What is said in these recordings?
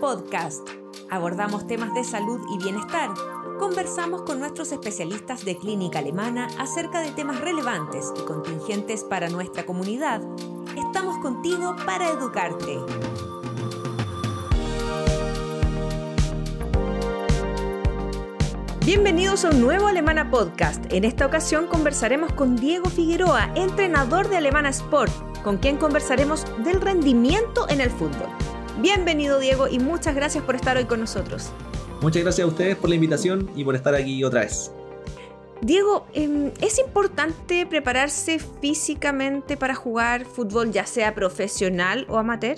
Podcast. Abordamos temas de salud y bienestar. Conversamos con nuestros especialistas de clínica alemana acerca de temas relevantes y contingentes para nuestra comunidad. Estamos contigo para educarte. Bienvenidos a un nuevo Alemana Podcast. En esta ocasión conversaremos con Diego Figueroa, entrenador de Alemana Sport, con quien conversaremos del rendimiento en el fútbol. Bienvenido Diego y muchas gracias por estar hoy con nosotros. Muchas gracias a ustedes por la invitación y por estar aquí otra vez. Diego, em, ¿es importante prepararse físicamente para jugar fútbol, ya sea profesional o amateur?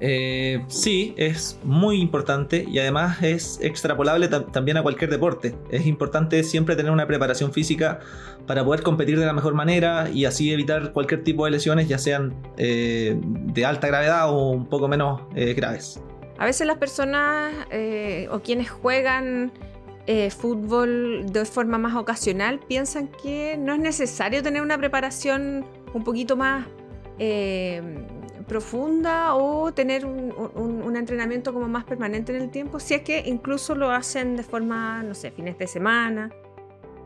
Eh, sí, es muy importante y además es extrapolable también a cualquier deporte. Es importante siempre tener una preparación física para poder competir de la mejor manera y así evitar cualquier tipo de lesiones, ya sean eh, de alta gravedad o un poco menos eh, graves. A veces las personas o quienes juegan fútbol de forma más ocasional piensan que no es necesario tener una preparación un poquito más profunda o tener un, entrenamiento como más permanente en el tiempo, si es que incluso lo hacen de forma, no sé, fines de semana.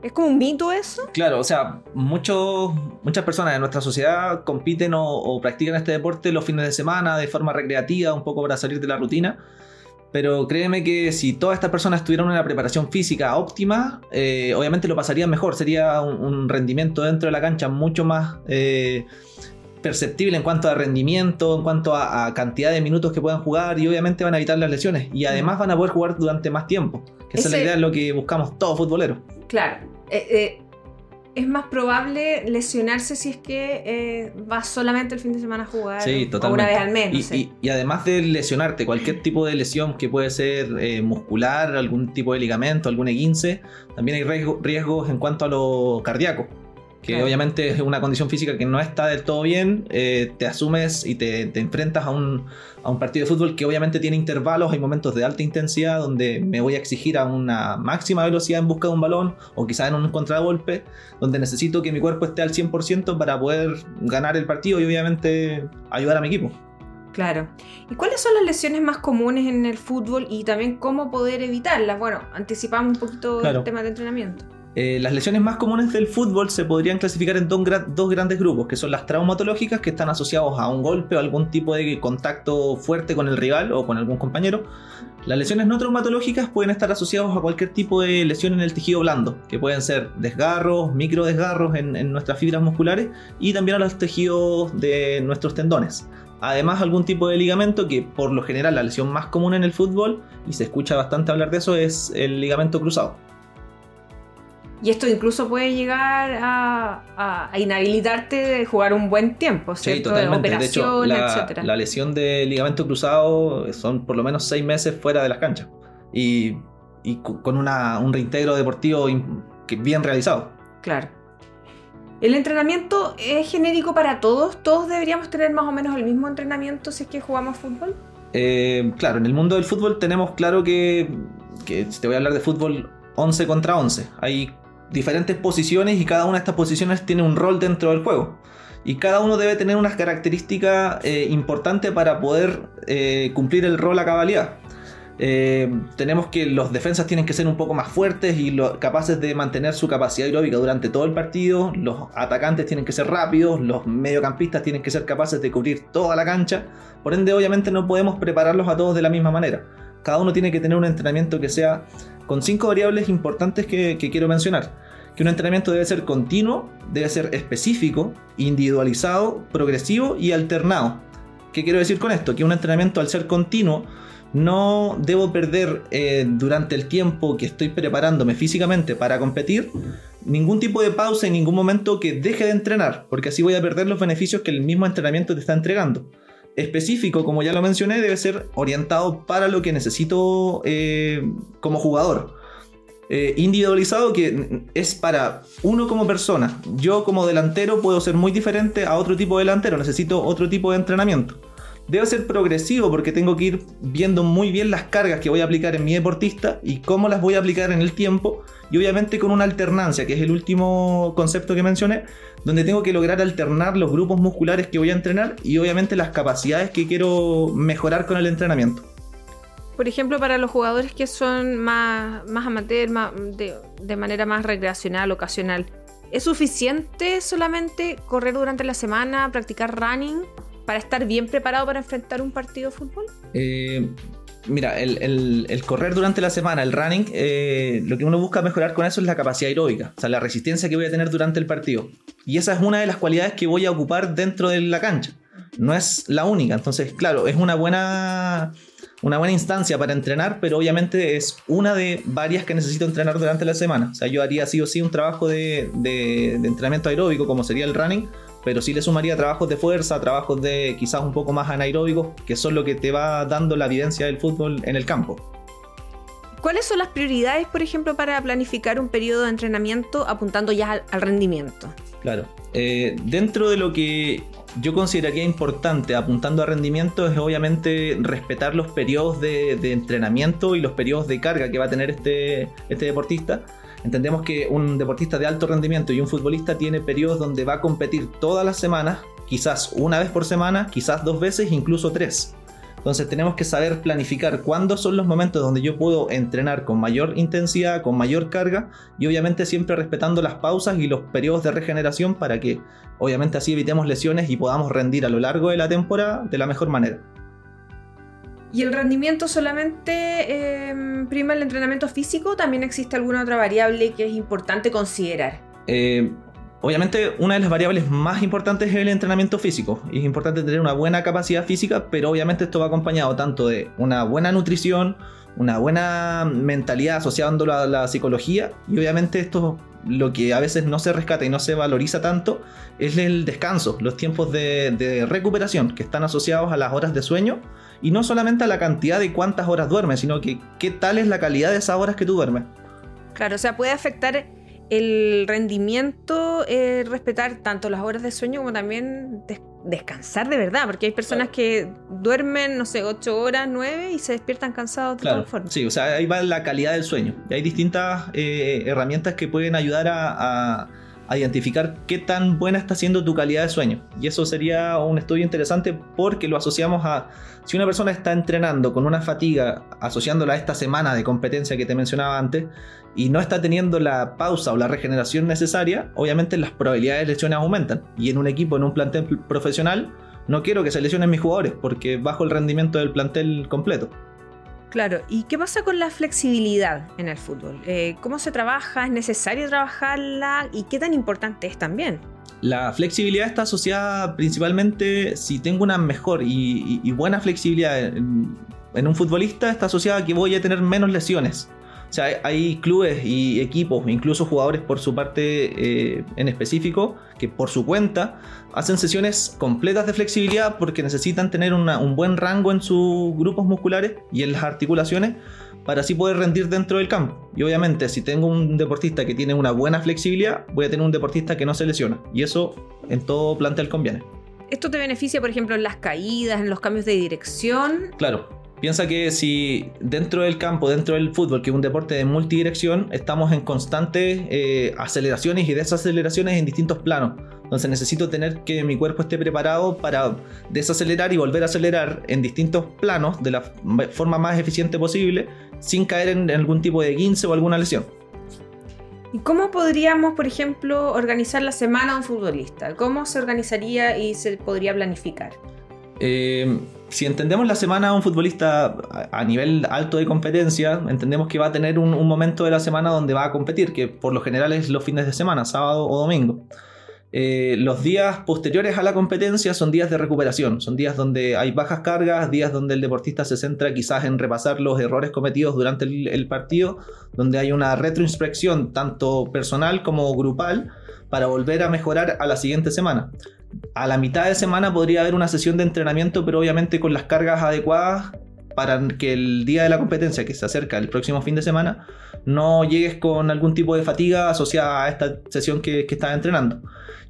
¿Es como un mito eso? Claro, o sea, muchos, muchas personas de nuestra sociedad compiten o, practican este deporte los fines de semana de forma recreativa, un poco para salir de la rutina. Pero créeme que si todas estas personas tuvieran una preparación física óptima, eh, obviamente lo pasarían mejor. Sería un, rendimiento dentro de la cancha mucho más eh, perceptible en cuanto a rendimiento, en cuanto a, cantidad de minutos que puedan jugar y obviamente van a evitar las lesiones y además van a poder jugar durante más tiempo, que esa es la idea de lo que buscamos todos futboleros. Claro, eh, eh, es más probable lesionarse si es que eh, vas solamente el fin de semana a jugar sí, una vez al menos. Y, y, además de lesionarte, cualquier tipo de lesión que puede ser muscular, algún tipo de ligamento, algún E15, también hay riesgos en cuanto a lo cardíaco que obviamente es una condición física que no está del todo bien, eh, te asumes y te, enfrentas a un, partido de fútbol que obviamente tiene intervalos, hay momentos de alta intensidad donde me voy a exigir a una máxima velocidad en busca de un balón o quizás en un contragolpe, donde necesito que mi cuerpo esté al 100% para poder ganar el partido y obviamente ayudar a mi equipo. Claro. ¿Y cuáles son las lesiones más comunes en el fútbol y también cómo poder evitarlas? Bueno, anticipamos un poquito el tema de entrenamiento. Eh, las lesiones más comunes del fútbol se podrían clasificar en dos, grandes grupos, que son las traumatológicas, que están asociados a un golpe o algún tipo de contacto fuerte con el rival o con algún compañero. Las lesiones no traumatológicas pueden estar asociadas a cualquier tipo de lesión en el tejido blando, que pueden ser desgarros, micro desgarros en, nuestras fibras musculares y también a los tejidos de nuestros tendones. Además, algún tipo de ligamento que por lo general la lesión más común en el fútbol, y se escucha bastante hablar de eso, es el ligamento cruzado. Y esto incluso puede llegar a, inhabilitarte de jugar un buen tiempo, ¿cierto? Sí, totalmente. De hecho, la, lesión de ligamento cruzado son por lo menos seis meses fuera de las canchas. Y, con un reintegro deportivo bien realizado. Claro. ¿El entrenamiento es genérico para todos? ¿Todos deberíamos tener más o menos el mismo entrenamiento si es que jugamos fútbol? Eh, claro, en el mundo del fútbol tenemos claro que, que te voy a hablar de fútbol 11 contra 11. Hay diferentes posiciones y cada una de estas posiciones tiene un rol dentro del juego. Y cada uno debe tener unas características eh, importantes para poder eh, cumplir el rol a cabalidad. Eh, tenemos que los defensas tienen que ser un poco más fuertes y capaces de mantener su capacidad aeróbica durante todo el partido. Los atacantes tienen que ser rápidos, los mediocampistas tienen que ser capaces de cubrir toda la cancha. Por ende, obviamente no podemos prepararlos a todos de la misma manera. Cada uno tiene que tener un entrenamiento que sea con cinco variables importantes que, quiero mencionar. Que un entrenamiento debe ser continuo, debe ser específico, individualizado, progresivo y alternado. ¿Qué quiero decir con esto? Que un entrenamiento al ser continuo no debo perder eh, durante el tiempo que estoy preparándome físicamente para competir ningún tipo de pausa en ningún momento que deje de entrenar, porque así voy a perder los beneficios que el mismo entrenamiento te está entregando específico, como ya lo mencioné, debe ser orientado para lo que necesito eh, como jugador. Eh, individualizado que es para uno como persona. Yo como delantero puedo ser muy diferente a otro tipo de delantero, necesito otro tipo de entrenamiento. Debe ser progresivo porque tengo que ir viendo muy bien las cargas que voy a aplicar en mi deportista y cómo las voy a aplicar en el tiempo y obviamente con una alternancia, que es el último concepto que mencioné, donde tengo que lograr alternar los grupos musculares que voy a entrenar y obviamente las capacidades que quiero mejorar con el entrenamiento. Por ejemplo, para los jugadores que son más, más amateur, de, de manera más recreacional, ocasional, ¿es suficiente solamente correr durante la semana, practicar running para estar bien preparado para enfrentar un partido de fútbol? Eh, mira, el, correr durante la semana, el running, eh, lo que uno busca mejorar con eso es la capacidad aeróbica, o sea, la resistencia que voy a tener durante el partido. Y esa es una de las cualidades que voy a ocupar dentro de la cancha. No es la única, entonces, claro, es una buena, una buena instancia para entrenar, pero obviamente es una de varias que necesito entrenar durante la semana. O sea, yo haría sí o sí un trabajo de, de entrenamiento aeróbico, como sería el running, pero sí le sumaría trabajos de fuerza, trabajos de quizás un poco más anaeróbicos, que son lo que te va dando la evidencia del fútbol en el campo. ¿Cuáles son las prioridades, por ejemplo, para planificar un periodo de entrenamiento apuntando ya al, rendimiento? Claro, eh, dentro de lo que yo consideraría importante apuntando a rendimiento es obviamente respetar los periodos de, entrenamiento y los periodos de carga que va a tener este, este deportista Entendemos que un deportista de alto rendimiento y un futbolista tiene periodos donde va a competir todas las semanas, quizás una vez por semana, quizás dos veces, incluso tres. Entonces tenemos que saber planificar cuándo son los momentos donde yo puedo entrenar con mayor intensidad, con mayor carga y obviamente siempre respetando las pausas y los periodos de regeneración para que obviamente así evitemos lesiones y podamos rendir a lo largo de la temporada de la mejor manera. ¿Y el rendimiento solamente em, prima el entrenamiento físico? ¿También existe alguna otra variable que es importante considerar? Eh, obviamente una de las variables más importantes es el entrenamiento físico. es importante tener una buena capacidad física, pero obviamente esto va acompañado tanto de una buena nutrición, una buena mentalidad asociándolo a la psicología y obviamente esto lo que a veces no se rescata y no se valoriza tanto es el descanso, los tiempos de, de recuperación que están asociados a las horas de sueño y no solamente a la cantidad de cuántas horas duermes, sino que qué tal es la calidad de esas horas que tú duermes. Claro, o sea, puede afectar el rendimiento, eh, respetar tanto las horas de sueño como también descansar de verdad, porque hay personas que duermen, no sé, 8 horas, 9 y se despiertan cansados de claro, forma. Sí, o sea, ahí va la calidad del sueño. Y hay distintas eh, herramientas que pueden ayudar a a identificar qué tan buena está siendo tu calidad de sueño. Y eso sería un estudio interesante porque lo asociamos a si una persona está entrenando con una fatiga, asociándola a esta semana de competencia que te mencionaba antes, y no está teniendo la pausa o la regeneración necesaria, obviamente las probabilidades de lesiones aumentan. Y en un equipo, en un plantel profesional, no quiero que se lesionen mis jugadores porque bajo el rendimiento del plantel completo. Claro, ¿y qué pasa con la flexibilidad en el fútbol? Eh, ¿Cómo se trabaja? ¿Es necesario trabajarla? ¿Y qué tan importante es también? La flexibilidad está asociada principalmente, si tengo una mejor y, buena flexibilidad en, en, un futbolista, está asociada a que voy a tener menos lesiones. O sea, hay clubes y equipos, incluso jugadores por su parte eh, en específico, que por su cuenta hacen sesiones completas de flexibilidad porque necesitan tener un buen rango en sus grupos musculares y en las articulaciones para así poder rendir dentro del campo. Y obviamente, si tengo un deportista que tiene una buena flexibilidad, voy a tener un deportista que no se lesiona. Y eso en todo plantel conviene. ¿Esto te beneficia, por ejemplo, en las caídas, en los cambios de dirección? Claro, Piensa que si dentro del campo, dentro del fútbol, que es un deporte de multidirección, estamos en constantes eh, aceleraciones y desaceleraciones en distintos planos. Entonces necesito tener que mi cuerpo esté preparado para desacelerar y volver a acelerar en distintos planos de la forma más eficiente posible sin caer en algún tipo de guince o alguna lesión. ¿Y cómo podríamos, por ejemplo, organizar la semana de un futbolista? ¿Cómo se organizaría y se podría planificar? Eh, si entendemos la semana a un futbolista a nivel alto de competencia, entendemos que va a tener un, momento de la semana donde va a competir, que por lo general es los fines de semana, sábado o domingo. Eh, los días posteriores a la competencia son días de recuperación, son días donde hay bajas cargas, días donde el deportista se centra quizás en repasar los errores cometidos durante el partido, donde hay una retroinspección tanto personal como grupal para volver a mejorar a la siguiente semana a la mitad de semana podría haber una sesión de entrenamiento, pero obviamente con las cargas adecuadas para que el día de la competencia que se acerca el próximo fin de semana no llegues con algún tipo de fatiga asociada a esta sesión que, estás entrenando.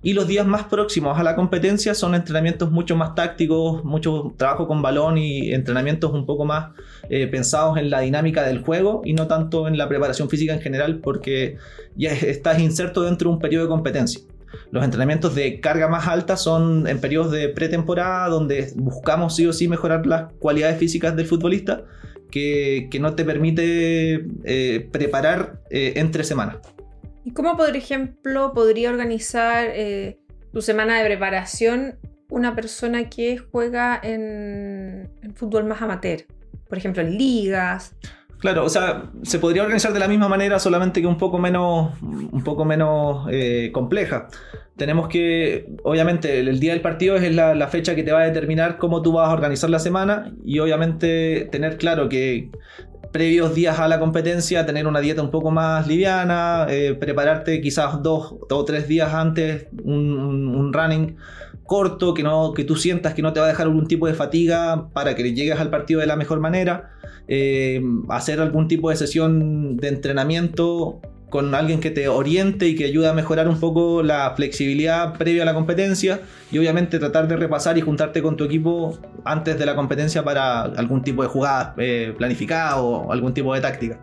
Y los días más próximos a la competencia son entrenamientos mucho más tácticos, mucho trabajo con balón y entrenamientos un poco más eh, pensados en la dinámica del juego y no tanto en la preparación física en general porque ya estás inserto dentro de un periodo de competencia. Los entrenamientos de carga más alta son en periodos de pretemporada donde buscamos sí o sí mejorar las cualidades físicas del futbolista que, no te permite eh, preparar eh, entre semanas. ¿Y cómo, por ejemplo, podría organizar tu semana de preparación una persona que juega en, en fútbol más amateur? Por ejemplo, en ligas. Claro, o sea, se podría organizar de la misma manera, solamente que un poco menos, un poco menos eh, compleja. Tenemos que, obviamente, el, día del partido es la, fecha que te va a determinar cómo tú vas a organizar la semana y obviamente tener claro que previos días a la competencia, tener una dieta un poco más liviana, eh, prepararte quizás dos, o tres días antes un, running corto, que, no, que tú sientas que no te va a dejar algún tipo de fatiga para que llegues al partido de la mejor manera. Eh, hacer algún tipo de sesión de entrenamiento con alguien que te oriente y que ayude a mejorar un poco la flexibilidad previa a la competencia y obviamente tratar de repasar y juntarte con tu equipo antes de la competencia para algún tipo de jugada eh, planificada o algún tipo de táctica.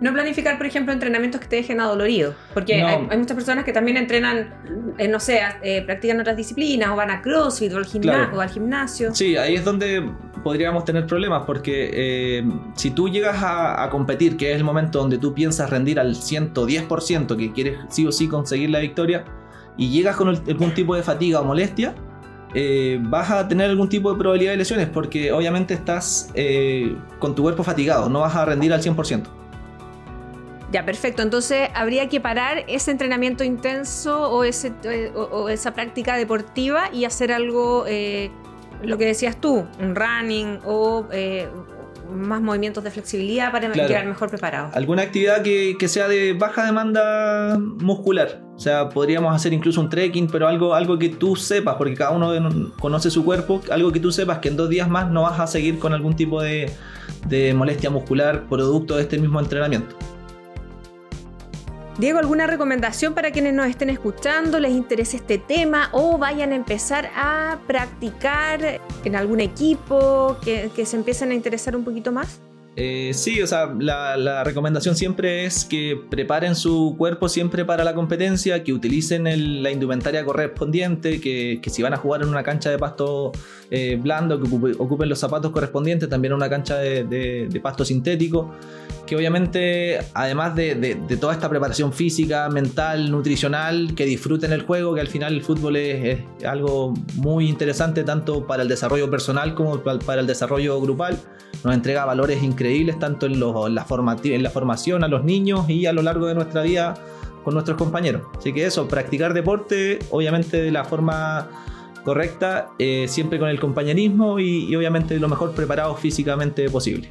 No planificar, por ejemplo, entrenamientos que te dejen adolorido, porque hay, muchas personas que también entrenan, eh, no sé, eh, practican otras disciplinas o van a CrossFit o al, o al gimnasio. Sí, ahí es donde podríamos tener problemas, porque eh, si tú llegas a, competir, que es el momento donde tú piensas rendir al 110%, que quieres sí o sí conseguir la victoria, y llegas con algún tipo de fatiga o molestia, vas a tener algún tipo de probabilidad de lesiones, porque obviamente estás con tu cuerpo fatigado, no vas a rendir al 100%. Ya, perfecto. Entonces habría que parar ese entrenamiento intenso o, ese, o, esa práctica deportiva y hacer algo, eh, lo que decías tú, un running o eh, más movimientos de flexibilidad para llegar mejor preparado. Alguna actividad que, sea de baja demanda muscular. O sea, podríamos hacer incluso un trekking, pero algo, algo que tú sepas, porque cada uno conoce su cuerpo, algo que tú sepas que en dos días más no vas a seguir con algún tipo de, de molestia muscular producto de este mismo entrenamiento. Diego, ¿alguna recomendación para quienes nos estén escuchando, les interese este tema o vayan a empezar a practicar en algún equipo, que, se empiecen a interesar un poquito más? Eh, sí, o sea, la, recomendación siempre es que preparen su cuerpo siempre para la competencia, que utilicen la indumentaria correspondiente, que, si van a jugar en una cancha de pasto eh, blando, que ocupen, los zapatos correspondientes, también en una cancha de pasto sintético que obviamente, además de, toda esta preparación física, mental, nutricional, que disfruten el juego, que al final el fútbol es, algo muy interesante tanto para el desarrollo personal como para el desarrollo grupal. Nos entrega valores increíbles tanto en, la, en la formación a los niños y a lo largo de nuestra vida con nuestros compañeros. Así que eso, practicar deporte, obviamente de la forma correcta, eh, siempre con el compañerismo y, y obviamente lo mejor preparado físicamente posible.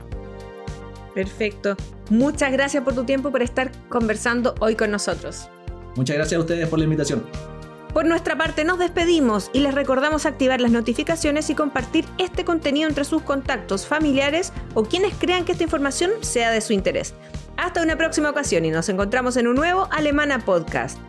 Perfecto. Muchas gracias por tu tiempo, por estar conversando hoy con nosotros. Muchas gracias a ustedes por la invitación. Por nuestra parte nos despedimos y les recordamos activar las notificaciones y compartir este contenido entre sus contactos familiares o quienes crean que esta información sea de su interés. Hasta una próxima ocasión y nos encontramos en un nuevo Alemana Podcast.